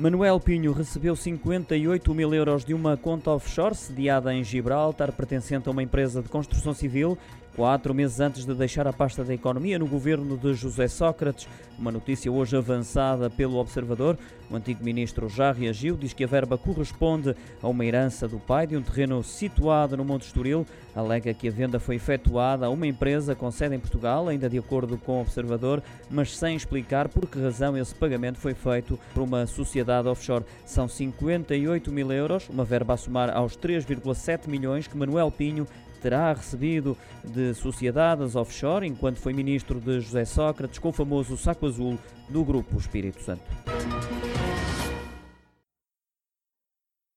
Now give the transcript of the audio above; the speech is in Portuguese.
Manuel Pinho recebeu 58 mil euros de uma conta offshore sediada em Gibraltar, pertencente a uma empresa de construção civil, quatro meses antes de deixar a pasta da economia no governo de José Sócrates. Uma notícia hoje avançada pelo Observador. O antigo ministro já reagiu, diz que a verba corresponde a uma herança do pai de um terreno situado no Monte Estoril. Alega que a venda foi efetuada a uma empresa com sede em Portugal, ainda de acordo com o Observador, mas sem explicar por que razão esse pagamento foi feito por uma sociedade offshore. São 58 mil euros, uma verba a somar aos 3,7 milhões que Manuel Pinho terá recebido de sociedades offshore enquanto foi ministro de José Sócrates com o famoso saco azul do Grupo Espírito Santo.